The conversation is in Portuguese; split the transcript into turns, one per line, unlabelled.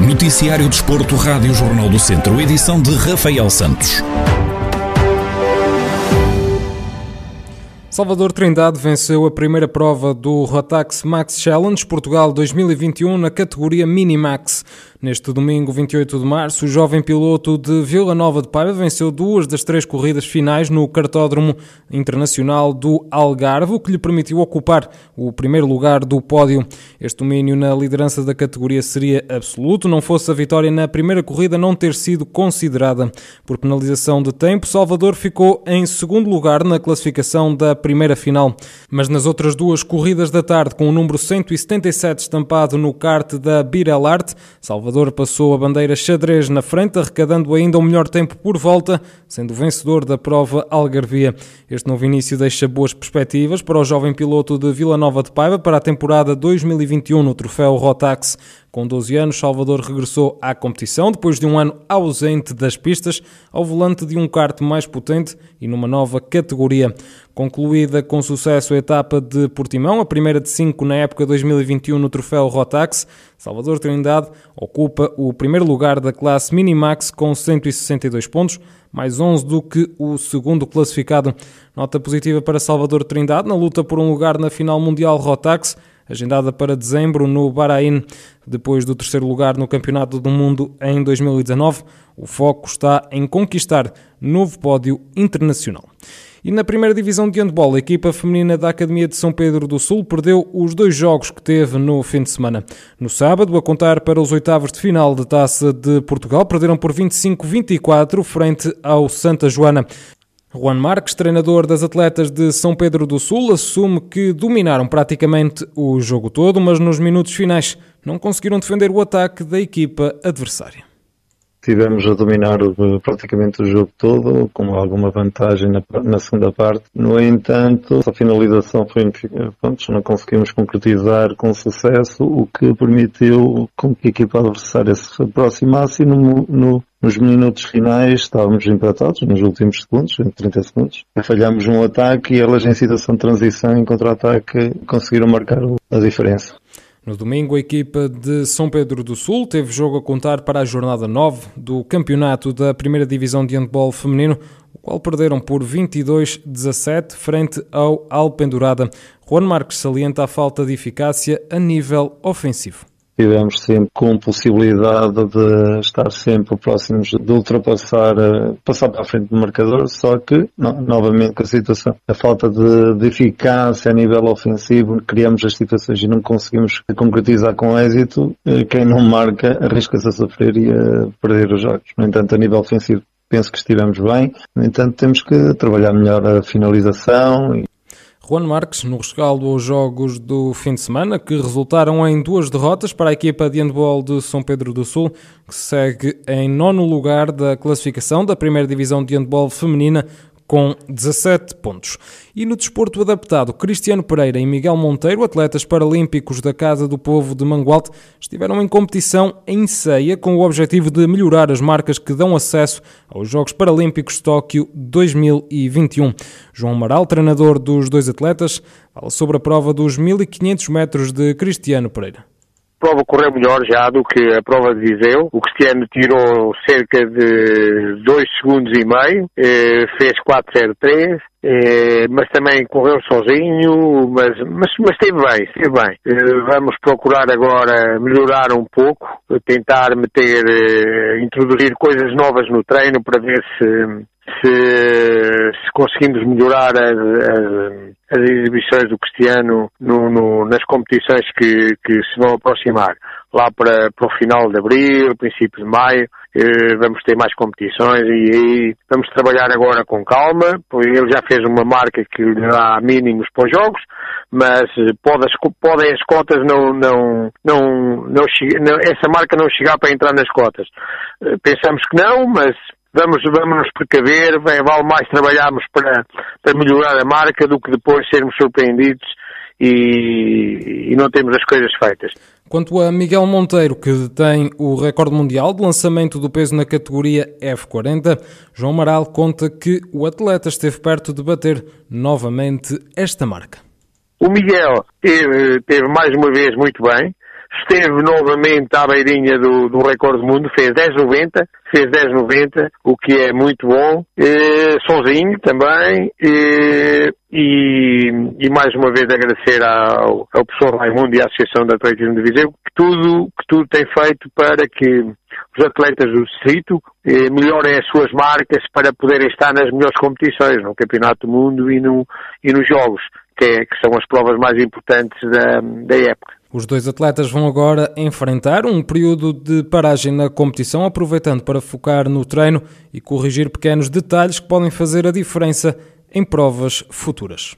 Noticiário Desporto, Rádio Jornal do Centro, edição de Rafael Santos.
Salvador Trindade venceu a primeira prova do Rotax Max Challenge Portugal 2021 na categoria Minimax. Neste domingo, 28 de março, o jovem piloto de Vila Nova de Paiva venceu duas das três corridas finais no Cartódromo Internacional do Algarve, o que lhe permitiu ocupar o primeiro lugar do pódio. Este domínio na liderança da categoria seria absoluto, não fosse a vitória na primeira corrida não ter sido considerada. Por penalização de tempo, Salvador ficou em segundo lugar na classificação da primeira final. Mas nas outras duas corridas da tarde, com o número 177 estampado no kart da Birelart, Salvador Salvador passou a bandeira xadrez na frente, arrecadando ainda um melhor tempo por volta, sendo vencedor da prova Algarvia. Este novo início deixa boas perspectivas para o jovem piloto de Vila Nova de Paiva para a temporada 2021 no troféu Rotax. Com 12 anos, Salvador regressou à competição depois de um ano ausente das pistas, ao volante de um kart mais potente e numa nova categoria. Concluída com sucesso a etapa de Portimão, a primeira de cinco na época 2021 no troféu Rotax, Salvador Trindade ocupa o primeiro lugar da classe Minimax com 162 pontos, mais 11 do que o segundo classificado. Nota positiva para Salvador Trindade na luta por um lugar na final mundial Rotax agendada para dezembro no Bahrein. Depois do terceiro lugar no Campeonato do Mundo em 2019, o foco está em conquistar novo pódio internacional. E na primeira divisão de handball, a equipa feminina da Academia de São Pedro do Sul perdeu os dois jogos que teve no fim de semana. No sábado, a contar para os oitavos de final da Taça de Portugal, perderam por 25-24 frente ao Santa Joana. Juan Marques, treinador das atletas de São Pedro do Sul, assume que dominaram praticamente o jogo todo, mas nos minutos finais não conseguiram defender o ataque da equipa adversária
tivemos a dominar praticamente o jogo todo, com alguma vantagem na, na segunda parte. No entanto, a finalização foi, pronto, não conseguimos concretizar com sucesso, o que permitiu com que a equipa adversária se aproximasse e no, no, nos minutos finais estávamos empatados, nos últimos segundos, em 30 segundos. Falhámos um ataque e elas em situação de transição em contra-ataque conseguiram marcar a diferença.
No domingo, a equipa de São Pedro do Sul teve jogo a contar para a jornada 9 do campeonato da primeira divisão de handball feminino, o qual perderam por 22-17 frente ao Alpendurada. Juan Marques salienta a falta de eficácia a nível ofensivo
tivemos sempre com possibilidade de estar sempre próximos de ultrapassar, eh, passar para a frente do marcador, só que, no, novamente com a situação, a falta de, de, eficácia a nível ofensivo, criamos as situações e não conseguimos concretizar com êxito, eh, quem não marca arrisca-se a sofrer e a perder os jogos. No entanto, a nível ofensivo, penso que estivemos bem, no entanto, temos que trabalhar melhor a finalização e
Juan Marques no rescaldo aos jogos do fim de semana, que resultaram em duas derrotas para a equipa de handball de São Pedro do Sul, que segue em nono lugar da classificação da primeira divisão de handball feminina, com 17 pontos. E no desporto adaptado, Cristiano Pereira e Miguel Monteiro, atletas paralímpicos da Casa do Povo de Mangualde, estiveram em competição em Ceia com o objetivo de melhorar as marcas que dão acesso aos Jogos Paralímpicos de Tóquio 2021. João Amaral, treinador dos dois atletas, fala sobre a prova dos 1500 metros de Cristiano Pereira
prova correu melhor já do que a prova de Viseu. O Cristiano tirou cerca de 2 segundos e meio, eh, fez 4.03, eh, mas também correu sozinho, mas, mas, mas esteve bem, esteve bem. Eh, vamos procurar agora melhorar um pouco, tentar meter, introduzir coisas novas no treino para ver se, se, se conseguimos melhorar as, as, as, exibições do Cristiano no, no, nas competições que, que, se vão aproximar. Lá para, para o final de abril, princípio de maio, eh, vamos ter mais competições e aí vamos trabalhar agora com calma. Ele já fez uma marca que lhe dá mínimos para os jogos, mas pode as, podem as cotas não, não, não, não, não, essa marca não chegar para entrar nas cotas. Eh, pensamos que não, mas vamos, vamos nos precaver, bem, vale mais trabalharmos para, para melhorar a marca do que depois sermos surpreendidos e, e, não temos as coisas feitas.
Quanto a Miguel Monteiro, que detém o recorde mundial de lançamento do peso na categoria F40, João Amaral conta que o atleta esteve perto de bater novamente esta marca.
O Miguel teve, teve mais uma vez muito bem, esteve novamente à beirinha do, do recorde do mundo, fez 10,90, fez 10,90, o que é muito bom, eh, sozinho também, e, e, mais uma vez agradecer ao, ao professor Raimundo e à Associação de Atletismo de Viseu, que tudo, que tudo tem feito para que os atletas do distrito eh, melhorem as suas marcas para poderem estar nas melhores competições, no Campeonato do Mundo e, no, e nos Jogos, que, é, que são as provas mais importantes da, da época.
Os dois atletas vão agora enfrentar um período de paragem na competição, aproveitando para focar no treino e corrigir pequenos detalhes que podem fazer a diferença em provas futuras.